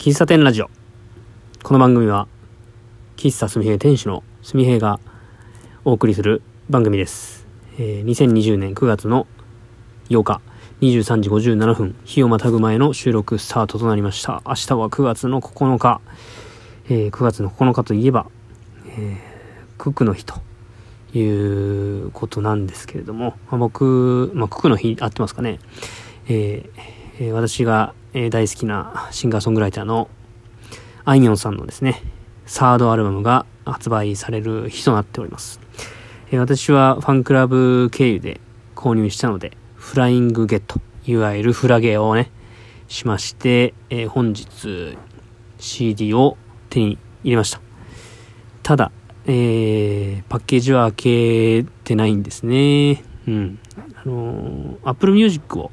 喫茶店ラジオ。この番組は、喫茶すみへい店主のすみへいがお送りする番組です。えー2020年9月の8日、23時57分、日をまたぐ前の収録スタートとなりました。明日は9月の9日。えー9月の9日といえば、えークックの日ということなんですけれども、まあ僕、まあ、クックの日合ってますかね。えー私が、えー大好きなシンガーソングライターのあいみょんさんのですね、サードアルバムが発売される日となっております。えー私はファンクラブ経由で購入したので、フライングゲット、いわゆるフラゲをね、しまして、えー本日 CD を手に入れました。ただ、えーパッケージは開けてないんですね。うん。あのー、Apple Music を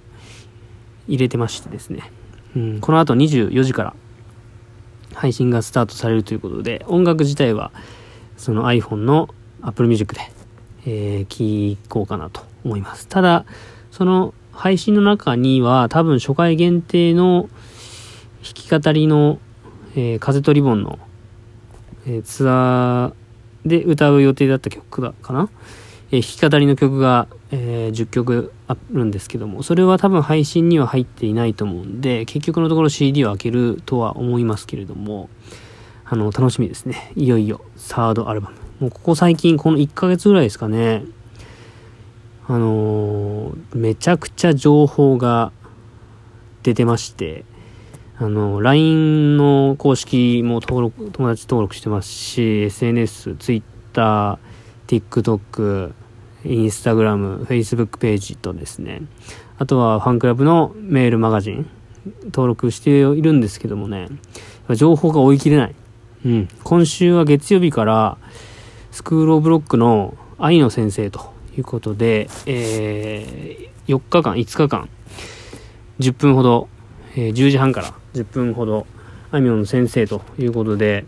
入れてましてですね、うん、この後24時から配信がスタートされるということで、音楽自体はその iPhone の Apple Music で、えー、聴こうかなと思います。ただ、その配信の中には多分初回限定の弾き語りの、えー風とリボンの、えーツアーで歌う予定だった曲だかな、えー弾き語りの曲が、えー10曲あるんですけどもそれは多分配信には入っていないと思うんで結局のところ CD を開けるとは思いますけれどもあの楽しみですね。いよいよサードアルバム。もうここ最近この1ヶ月ぐらいですかね。あのーめちゃくちゃ情報が出てましてあの LINE の公式も登録友達登録してますし SNS、Twitter、TikTok、Instagram、Facebook ページとですね。あとはファンクラブのメールマガジン登録しているんですけどもね。情報が追い切れない、うん、今週は月曜日からスクールオブロックの愛の先生ということで、えー4日間5日間10分ほど、えー10時半から10分ほどあいみょんの先生ということで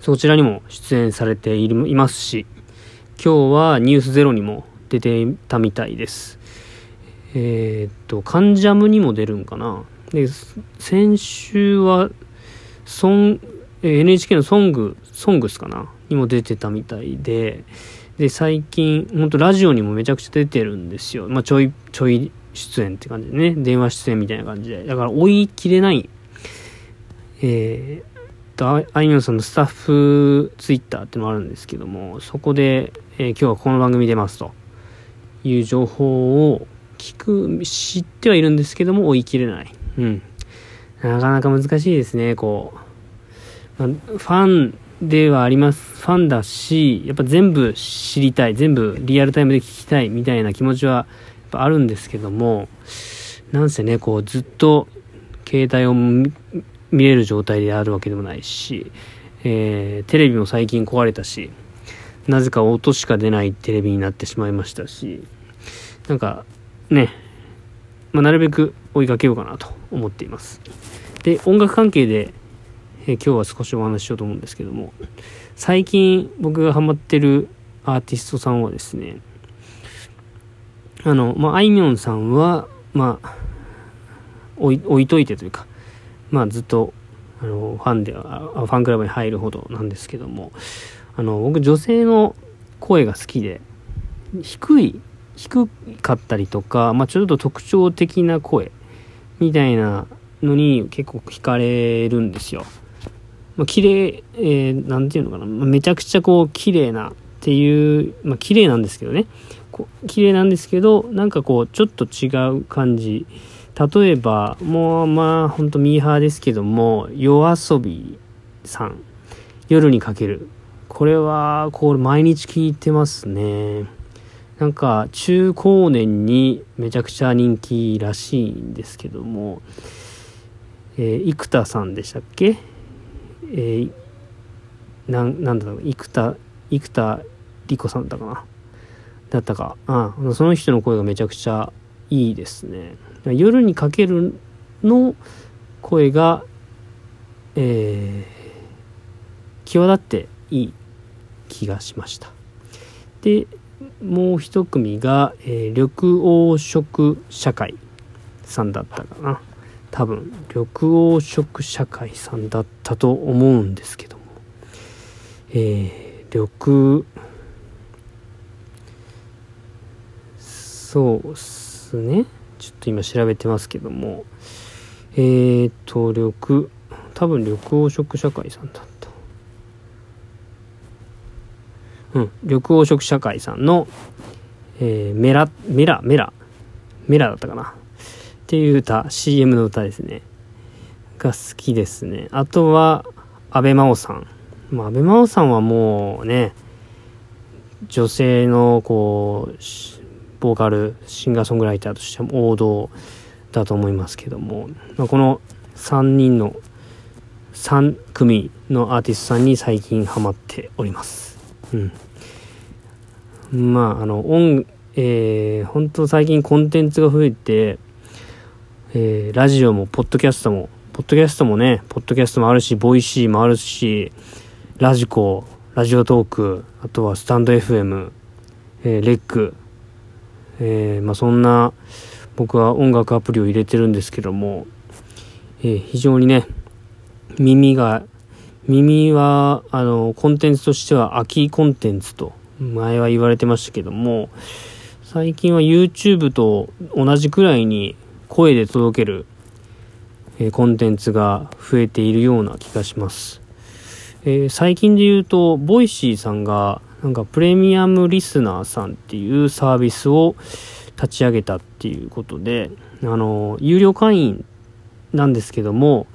そちらにも出演されていますし今日は「ニュースゼロにも出てたみたいです。えーっと「カンジャム」にも出るんかな。で先週はソン NHK の「ソング」「ソングス」かな。にも出てたみたいで。で最近本当ラジオにもめちゃくちゃ出てるんですよ、まあ、ちょいちょい出演って感じでね。電話出演みたいな感じで。だから追い切れない。えー、とあいみょんさんのスタッフツイッターってのもあるんですけどもそこで、えー今日はこの番組出ますと。いう情報を聞く知ってはいるんですけども追い切れない。うん。なかなか難しいですねこう、まあファンではあります。ファンだしやっぱ全部知りたい。全部リアルタイムで聞きたい。みたいな気持ちはやっぱあるんですけどもなんせねこうずっと携帯を見れる状態であるわけでもないし、えーテレビも最近壊れたしなぜか音しか出ないテレビになってしまいましたしなんかね、まあ、なるべく追いかけようかなと思っています。で音楽関係で、えー今日は少しお話ししようと思うんですけども最近僕がハマってるアーティストさんはですねあのまああいみょんさんはまあ置い置いといてというかまあずっとあのファンではファンクラブに入るほどなんですけどもあの僕女性の声が好きで低い低かったりとか、まあ、ちょっと特徴的な声みたいなのに結構惹かれるんですよ。まあ、綺麗、えーなんていうのかな、めちゃくちゃこう綺麗なっていう、まあ綺麗なんですけどね。こ綺麗なんですけど、なんかこうちょっと違う感じ。例えば、もうまあほんとミーハーですけども、夜遊びさん、夜にかける。これは、こう毎日聞いてますね。なんか中高年にめちゃくちゃ人気らしいんですけども、えー生田さんでしたっけ？えーななんだろう生田生田理子さんだったかな？だったかあその人の声がめちゃくちゃいいですね夜にかけるの声がえー際立っていい気がしました。でもう一組が、えー緑黄色社会さんだったかな。多分緑黄色社会さんだったと思うんですけども。えー、緑そうっすね。ちょっと今調べてますけども。えーと緑多分緑黄色社会さんだった。うん緑黄色社会さんの、えー、メラメラメラメラだったかな。っていう歌 CM の歌ですね。が好きですね。あとは安倍真央さん、まあ、安倍真央さんはもうね女性のこうボーカルシンガーソングライターとしても王道だと思いますけども、まあ、この3人の3組のアーティストさんに最近ハマっております。うん。まああの音えー、本当最近コンテンツが増えてえー、ラジオも、ポッドキャストも、ポッドキャストもね、ポッドキャストもあるし、 Voicyもあるし、 radiko、ラジオトーク、あとはスタンド FM、えー、 REC、えー、まあそんな、僕は音楽アプリを入れてるんですけども、えー、非常にね、耳が、耳は、あの、コンテンツとしては空きコンテンツと、前は言われてましたけども、最近は YouTube と同じくらいに声で届ける、え、コンテンツが増えているような気がします。えー、最近で言うと、 Voicyさんが、なんかプレミアムリスナーさんっていうサービスを立ち上げたっていうことで、あの、有料会員なんですけども、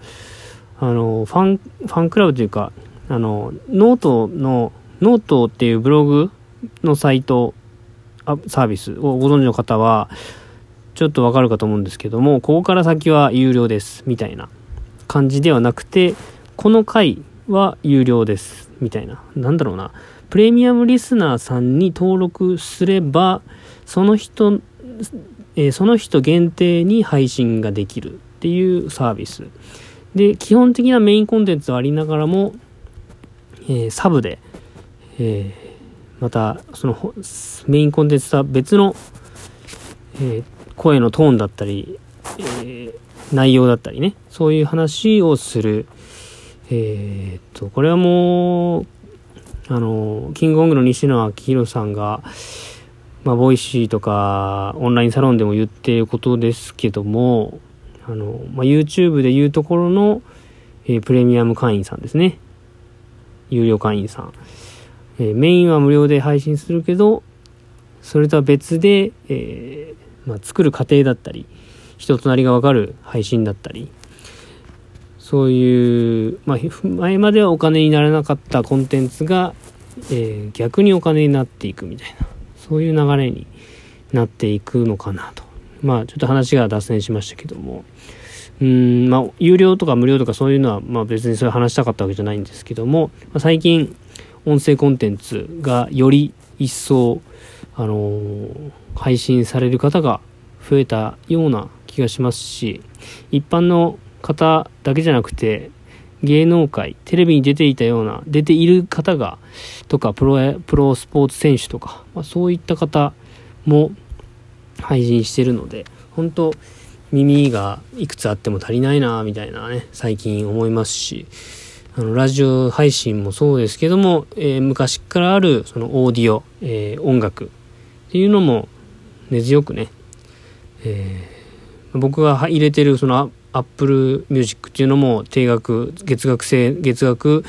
あの、ファン、ファンクラブというか、あの、ノートの、ノートっていうブログのサイト、サービスをご存知の方は、ちょっとわかるかと思うんですけども、ここから先は有料です、みたいな感じではなくて、この回は有料です、みたいな。なんだろうな。プレミアムリスナーさんに登録すれば、その人、えー、その人限定に配信ができるっていうサービス。で、基本的なメインコンテンツはありながらも、えー、サブで、えー、また、そのメインコンテンツとは別の、え、声のトーンだったり、え、内容だったりね、そういう話をする。えー、っと、これはもう、あの、キングコングの西野亮廣さんが、まあ、 Voicyとか、オンラインサロンでも言っていることですけども、あの、まあ、YouTube で言うところの、えー、プレミアム会員さんですね。有料会員さん。えー、メインは無料で配信するけど、それとは別で、えー、まあ、作る過程だったり人となりが分かる配信だったりそういう、まあ、前まではお金にならなかったコンテンツが、えー、逆にお金になっていくみたいなそういう流れになっていくのかなと。まあちょっと話が脱線しましたけども。うんまあ有料とか無料とかそういうのは、まあ、別にそれ話したかったわけじゃないんですけども、まあ、最近音声コンテンツがより一層あのー配信される方が増えたような気がしますし一般の方だけじゃなくて芸能界テレビに出ていたような出ている方がとかプロプロスポーツ選手とか、まあ、そういった方も配信してるので本当耳がいくつあっても足りないなみたいなね最近思いますしあのラジオ配信もそうですけども、えー、昔からあるそのオーディオ、えー、音楽っていうのも根強くね、えー、僕が入れてるその Apple Music っていうのも定額月額制月額、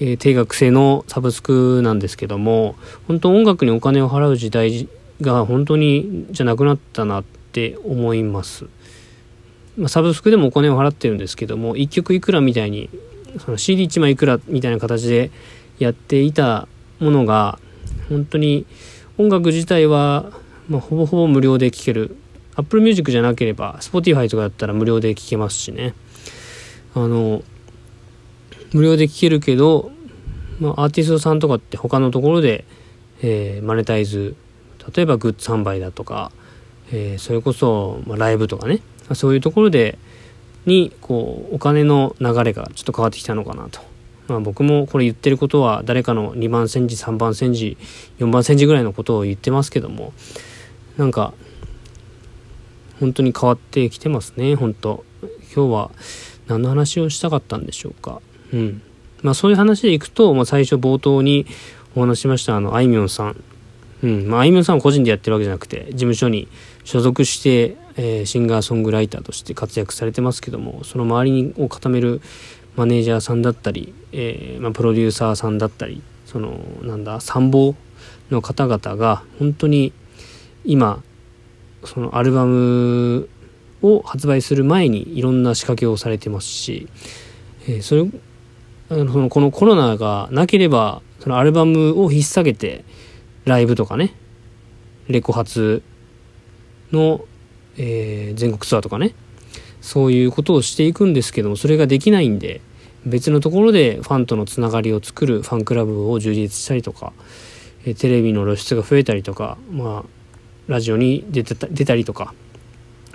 えー、定額制のサブスクなんですけども本当音楽にお金を払う時代が本当にじゃなくなったなって思います、まあ、サブスクでもお金を払ってるんですけども1曲いくらみたいにその CD1 枚いくらみたいな形でやっていたものが本当に音楽自体はまあ、ほぼほぼ無料で聴ける Apple Music じゃなければ Spotify とかだったら無料で聴けますしね。あの無料で聴けるけど、まあ、アーティストさんとかって他のところで、えー、マネタイズ例えばグッズ販売だとか、えー、それこそ、まあ、ライブとかね。そういうところでにこうお金の流れがちょっと変わってきたのかなと。まあ、僕もこれ言ってることは誰かの2番煎じ3番煎じ4番煎じぐらいのことを言ってますけども。なんか本当に変わってきてますね本当今日は何の話をしたかったんでしょうか。うん。まあそういう話でいくと、まあ最初冒頭にお話しましたあの、あいみょんさん。うん。まああいみょんさんは個人でやってるわけじゃなくて、事務所に所属して、えー、シンガーソングライターとして活躍されてますけども、その周りを固めるマネージャーさんだったり、えー、まあ、プロデューサーさんだったり、その、なんだ、参謀の方々が、本当に今、そのアルバムを発売する前にいろんな仕掛けをされてますし、えー、それあのそのこのコロナがなければそのアルバムを引っ提げてライブとかねレコ発の、えー、全国ツアーとかねそういうことをしていくんですけどもそれができないんで別のところでファンとのつながりを作るファンクラブを充実したりとか、えー、テレビの露出が増えたりとかまあラジオに出てた出たりとか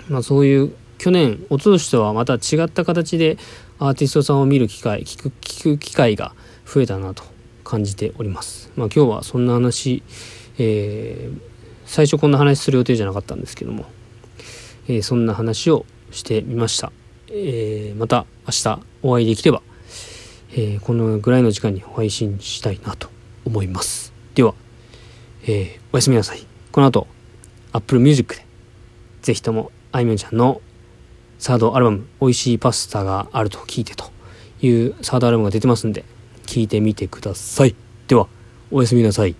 まあ、そういう去年一昨年とはまた違った形でアーティストさんを見る機会聞く聞く機会が増えたなと感じております。まあ、今日はそんな話、えー、最初こんな話する予定じゃなかったんですけども、えー、そんな話をしてみました。えー、また明日お会いできれば、えこのぐらいの時間に配信したいなと思います。では、えおやすみなさい。この後 Apple Music でぜひともあいみょんちゃんのサードアルバム、美味しいパスタがあると聞いてというサードアルバムが出てますんで、聞いてみてください。では、おやすみなさい。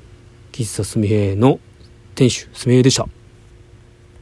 喫茶すみへの店主、すみへでした。